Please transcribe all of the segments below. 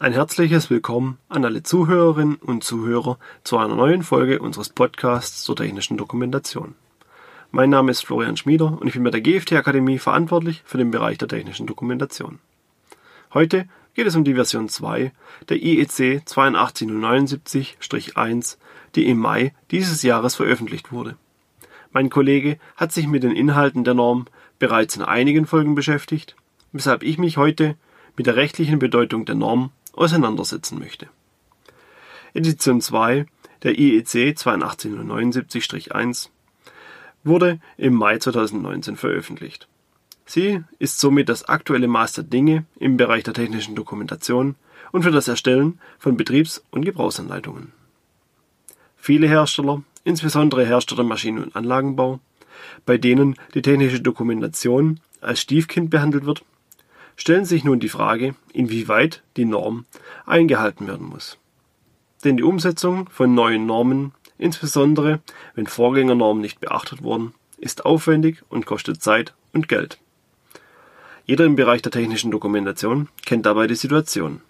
Ein herzliches Willkommen an alle Zuhörerinnen und Zuhörer zu einer neuen Folge unseres Podcasts zur technischen Dokumentation. Mein Name ist Florian Schmieder und ich bin bei der GFT Akademie verantwortlich für den Bereich der technischen Dokumentation. Heute geht es um die Version 2 der IEC 82079-1, die im Mai dieses Jahres veröffentlicht wurde. Mein Kollege hat sich mit den Inhalten der Norm bereits in einigen Folgen beschäftigt, weshalb ich mich heute mit der rechtlichen Bedeutung der Norm auseinandersetzen möchte. Edition 2 der IEC 8279-1 wurde im Mai 2019 veröffentlicht. Sie ist somit das aktuelle Maß der Dinge im Bereich der technischen Dokumentation und für das Erstellen von Betriebs- und Gebrauchsanleitungen. Viele Hersteller, insbesondere Hersteller Maschinen- und Anlagenbau, bei denen die technische Dokumentation als Stiefkind behandelt wird, stellen sich nun die Frage, inwieweit die Norm eingehalten werden muss. Denn die Umsetzung von neuen Normen, insbesondere wenn Vorgängernormen nicht beachtet wurden, ist aufwendig und kostet Zeit und Geld. Jeder im Bereich der technischen Dokumentation kennt dabei die Situation.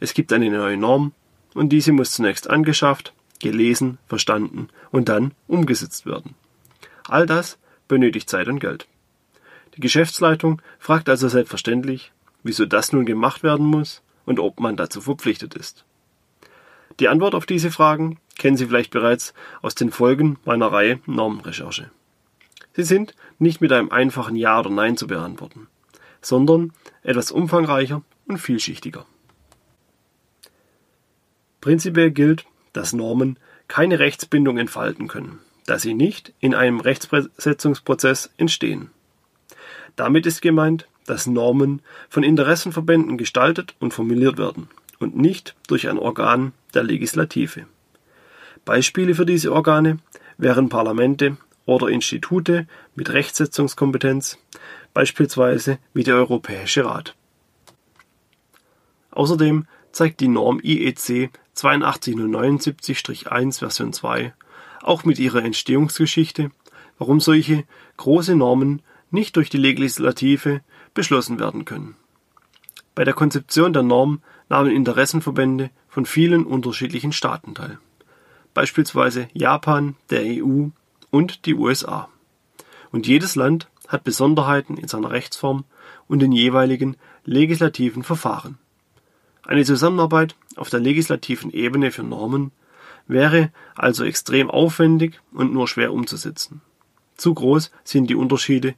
Es gibt eine neue Norm und diese muss zunächst angeschafft, gelesen, verstanden und dann umgesetzt werden. All das benötigt Zeit und Geld. Die Geschäftsleitung fragt also selbstverständlich, wieso das nun gemacht werden muss und ob man dazu verpflichtet ist. Die Antwort auf diese Fragen kennen Sie vielleicht bereits aus den Folgen meiner Reihe Normenrecherche. Sie sind nicht mit einem einfachen Ja oder Nein zu beantworten, sondern etwas umfangreicher und vielschichtiger. Prinzipiell gilt, dass Normen keine Rechtsbindung entfalten können, da sie nicht in einem Rechtssetzungsprozess entstehen. Damit ist gemeint, dass Normen von Interessenverbänden gestaltet und formuliert werden und nicht durch ein Organ der Legislative. Beispiele für diese Organe wären Parlamente oder Institute mit Rechtsetzungskompetenz, beispielsweise wie der Europäische Rat. Außerdem zeigt die Norm IEC 82079-1 Version 2 auch mit ihrer Entstehungsgeschichte, warum solche große Normen nicht durch die Legislative beschlossen werden können. Bei der Konzeption der Norm nahmen Interessenverbände von vielen unterschiedlichen Staaten teil, beispielsweise Japan, der EU und die USA. Und jedes Land hat Besonderheiten in seiner Rechtsform und den jeweiligen legislativen Verfahren. Eine Zusammenarbeit auf der legislativen Ebene für Normen wäre also extrem aufwendig und nur schwer umzusetzen. Zu groß sind die Unterschiede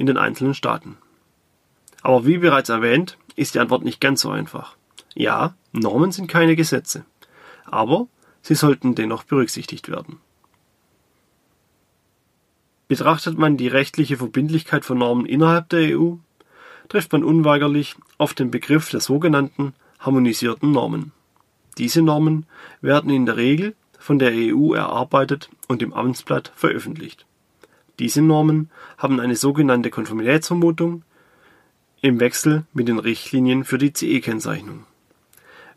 in den einzelnen Staaten. Aber wie bereits erwähnt, ist die Antwort nicht ganz so einfach. Ja, Normen sind keine Gesetze, aber sie sollten dennoch berücksichtigt werden. Betrachtet man die rechtliche Verbindlichkeit von Normen innerhalb der EU, trifft man unweigerlich auf den Begriff der sogenannten harmonisierten Normen. Diese Normen werden in der Regel von der EU erarbeitet und im Amtsblatt veröffentlicht. Diese Normen haben eine sogenannte Konformitätsvermutung im Wechsel mit den Richtlinien für die CE-Kennzeichnung.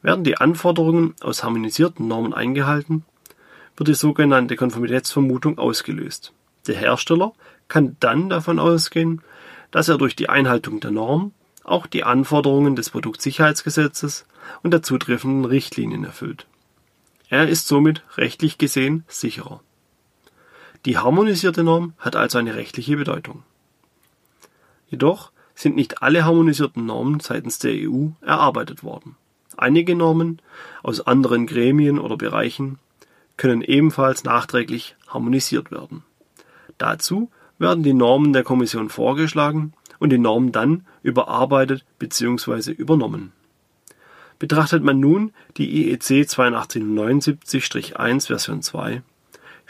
Werden die Anforderungen aus harmonisierten Normen eingehalten, wird die sogenannte Konformitätsvermutung ausgelöst. Der Hersteller kann dann davon ausgehen, dass er durch die Einhaltung der Norm auch die Anforderungen des Produktsicherheitsgesetzes und der zutreffenden Richtlinien erfüllt. Er ist somit rechtlich gesehen sicherer. Die harmonisierte Norm hat also eine rechtliche Bedeutung. Jedoch sind nicht alle harmonisierten Normen seitens der EU erarbeitet worden. Einige Normen aus anderen Gremien oder Bereichen können ebenfalls nachträglich harmonisiert werden. Dazu werden die Normen der Kommission vorgeschlagen und die Normen dann überarbeitet bzw. übernommen. Betrachtet man nun die IEC 8279-1 Version 2,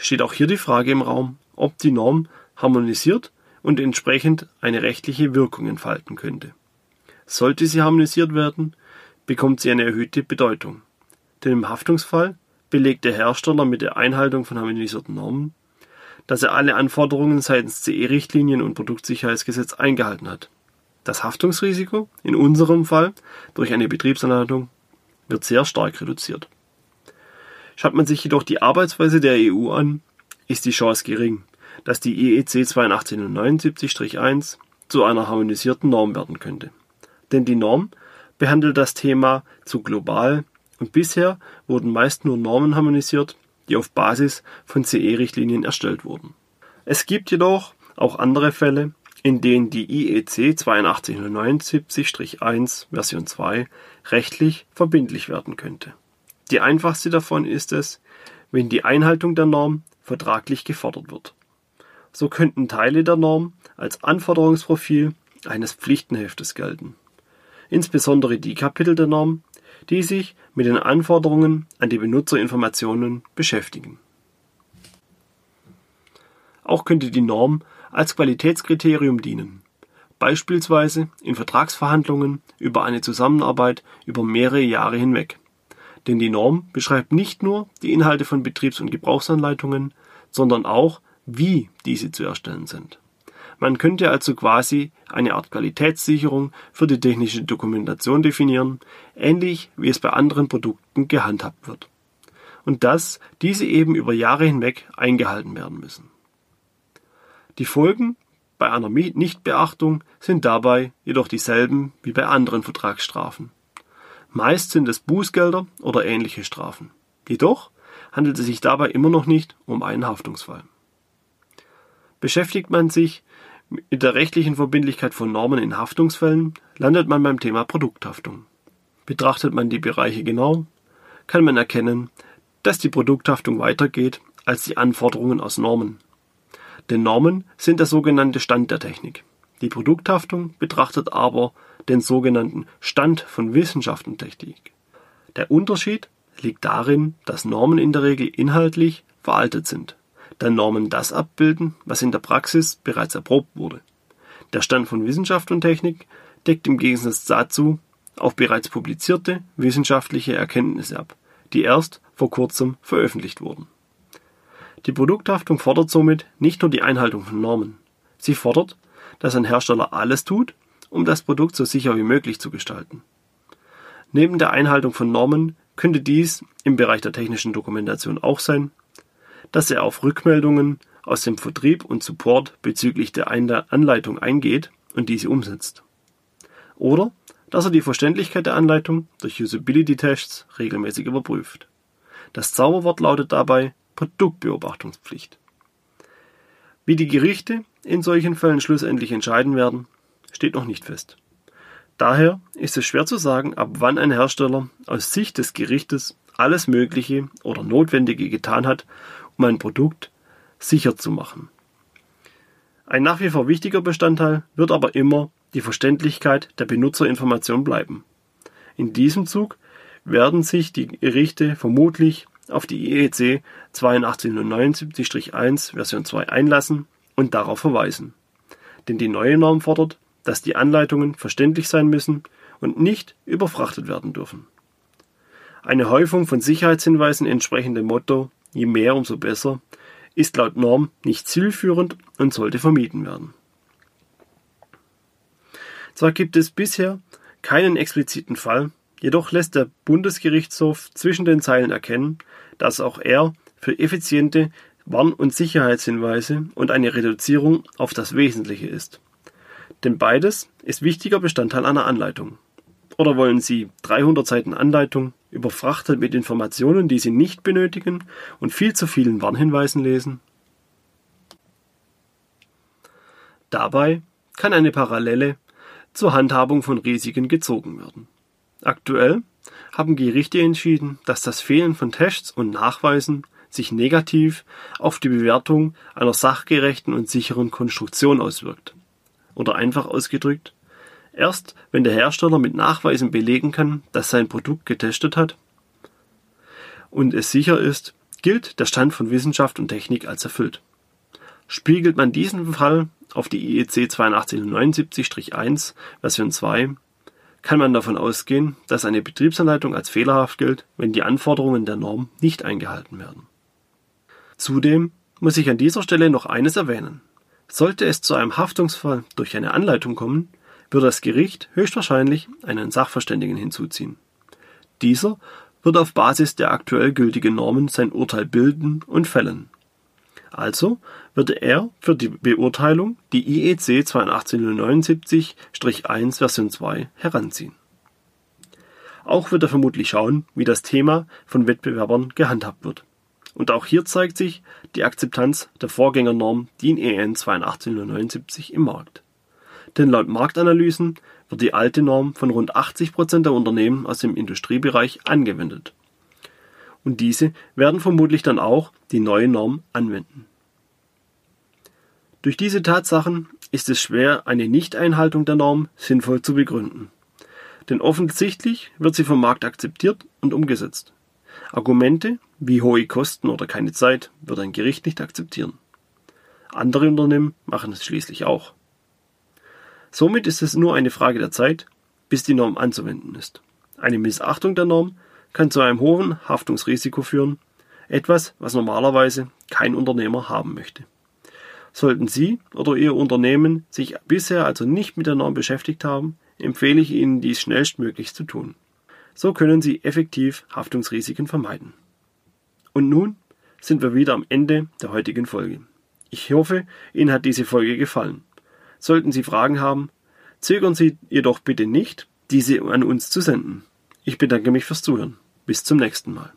steht auch hier die Frage im Raum, ob die Norm harmonisiert und entsprechend eine rechtliche Wirkung entfalten könnte. Sollte sie harmonisiert werden, bekommt sie eine erhöhte Bedeutung. Denn im Haftungsfall belegt der Hersteller mit der Einhaltung von harmonisierten Normen, dass er alle Anforderungen seitens CE-Richtlinien und Produktsicherheitsgesetz eingehalten hat. Das Haftungsrisiko, in unserem Fall durch eine Betriebsanleitung, wird sehr stark reduziert. Schaut man sich jedoch die Arbeitsweise der EU an, ist die Chance gering, dass die IEC 8279-1 zu einer harmonisierten Norm werden könnte. Denn die Norm behandelt das Thema zu global und bisher wurden meist nur Normen harmonisiert, die auf Basis von CE-Richtlinien erstellt wurden. Es gibt jedoch auch andere Fälle, in denen die IEC 8279-1 Version 2 rechtlich verbindlich werden könnte. Die einfachste davon ist es, wenn die Einhaltung der Norm vertraglich gefordert wird. So könnten Teile der Norm als Anforderungsprofil eines Pflichtenheftes gelten. Insbesondere die Kapitel der Norm, die sich mit den Anforderungen an die Benutzerinformationen beschäftigen. Auch könnte die Norm als Qualitätskriterium dienen, beispielsweise in Vertragsverhandlungen über eine Zusammenarbeit über mehrere Jahre hinweg. Denn die Norm beschreibt nicht nur die Inhalte von Betriebs- und Gebrauchsanleitungen, sondern auch, wie diese zu erstellen sind. Man könnte also quasi eine Art Qualitätssicherung für die technische Dokumentation definieren, ähnlich wie es bei anderen Produkten gehandhabt wird. Und dass diese eben über Jahre hinweg eingehalten werden müssen. Die Folgen bei einer Nichtbeachtung sind dabei jedoch dieselben wie bei anderen Vertragsstrafen. Meist sind es Bußgelder oder ähnliche Strafen. Jedoch handelt es sich dabei immer noch nicht um einen Haftungsfall. Beschäftigt man sich mit der rechtlichen Verbindlichkeit von Normen in Haftungsfällen, landet man beim Thema Produkthaftung. Betrachtet man die Bereiche genau, kann man erkennen, dass die Produkthaftung weitergeht als die Anforderungen aus Normen. Denn Normen sind der sogenannte Stand der Technik. Die Produkthaftung betrachtet aber den sogenannten Stand von Wissenschaft und Technik. Der Unterschied liegt darin, dass Normen in der Regel inhaltlich veraltet sind, da Normen das abbilden, was in der Praxis bereits erprobt wurde. Der Stand von Wissenschaft und Technik deckt im Gegensatz dazu auch bereits publizierte wissenschaftliche Erkenntnisse ab, die erst vor kurzem veröffentlicht wurden. Die Produkthaftung fordert somit nicht nur die Einhaltung von Normen. Sie fordert, dass ein Hersteller alles tut, um das Produkt so sicher wie möglich zu gestalten. Neben der Einhaltung von Normen könnte dies im Bereich der technischen Dokumentation auch sein, dass er auf Rückmeldungen aus dem Vertrieb und Support bezüglich der Anleitung eingeht und diese umsetzt. Oder dass er die Verständlichkeit der Anleitung durch Usability-Tests regelmäßig überprüft. Das Zauberwort lautet dabei Produktbeobachtungspflicht. Wie die Gerichte in solchen Fällen schlussendlich entscheiden werden, steht noch nicht fest. Daher ist es schwer zu sagen, ab wann ein Hersteller aus Sicht des Gerichtes alles Mögliche oder Notwendige getan hat, um ein Produkt sicher zu machen. Ein nach wie vor wichtiger Bestandteil wird aber immer die Verständlichkeit der Benutzerinformation bleiben. In diesem Zug werden sich die Gerichte vermutlich auf die IEC 8279-1 Version 2 einlassen und darauf verweisen. Denn die neue Norm fordert, dass die Anleitungen verständlich sein müssen und nicht überfrachtet werden dürfen. Eine Häufung von Sicherheitshinweisen entsprechend dem Motto je mehr umso besser ist laut Norm nicht zielführend und sollte vermieden werden. Zwar gibt es bisher keinen expliziten Fall, jedoch lässt der Bundesgerichtshof zwischen den Zeilen erkennen, dass auch er für effiziente Warn- und Sicherheitshinweise und eine Reduzierung auf das Wesentliche ist. Denn beides ist wichtiger Bestandteil einer Anleitung. Oder wollen Sie 300 Seiten Anleitung überfrachtet mit Informationen, die Sie nicht benötigen und viel zu vielen Warnhinweisen lesen? Dabei kann eine Parallele zur Handhabung von Risiken gezogen werden. Aktuell haben Gerichte entschieden, dass das Fehlen von Tests und Nachweisen sich negativ auf die Bewertung einer sachgerechten und sicheren Konstruktion auswirkt. Oder einfach ausgedrückt, erst wenn der Hersteller mit Nachweisen belegen kann, dass sein Produkt getestet hat und es sicher ist, gilt der Stand von Wissenschaft und Technik als erfüllt. Spiegelt man diesen Fall auf die IEC 8279-1 Version 2 kann man davon ausgehen, dass eine Betriebsanleitung als fehlerhaft gilt, wenn die Anforderungen der Norm nicht eingehalten werden. Zudem muss ich an dieser Stelle noch eines erwähnen. Sollte es zu einem Haftungsfall durch eine Anleitung kommen, wird das Gericht höchstwahrscheinlich einen Sachverständigen hinzuziehen. Dieser wird auf Basis der aktuell gültigen Normen sein Urteil bilden und fällen. Also würde er für die Beurteilung die IEC 8279-1 Version 2 heranziehen. Auch wird er vermutlich schauen, wie das Thema von Wettbewerbern gehandhabt wird. Und auch hier zeigt sich die Akzeptanz der Vorgängernorm DIN EN 8279 im Markt. Denn laut Marktanalysen wird die alte Norm von rund 80 Prozent der Unternehmen aus dem Industriebereich angewendet. Und diese werden vermutlich dann auch die neue Norm anwenden. Durch diese Tatsachen ist es schwer, eine Nichteinhaltung der Norm sinnvoll zu begründen. Denn offensichtlich wird sie vom Markt akzeptiert und umgesetzt. Argumente wie hohe Kosten oder keine Zeit wird ein Gericht nicht akzeptieren. Andere Unternehmen machen es schließlich auch. Somit ist es nur eine Frage der Zeit, bis die Norm anzuwenden ist. Eine Missachtung der Norm kann zu einem hohen Haftungsrisiko führen, etwas, was normalerweise kein Unternehmer haben möchte. Sollten Sie oder Ihr Unternehmen sich bisher also nicht mit der Norm beschäftigt haben, empfehle ich Ihnen dies schnellstmöglich zu tun. So können Sie effektiv Haftungsrisiken vermeiden. Und nun sind wir wieder am Ende der heutigen Folge. Ich hoffe, Ihnen hat diese Folge gefallen. Sollten Sie Fragen haben, zögern Sie jedoch bitte nicht, diese an uns zu senden. Ich bedanke mich fürs Zuhören. Bis zum nächsten Mal.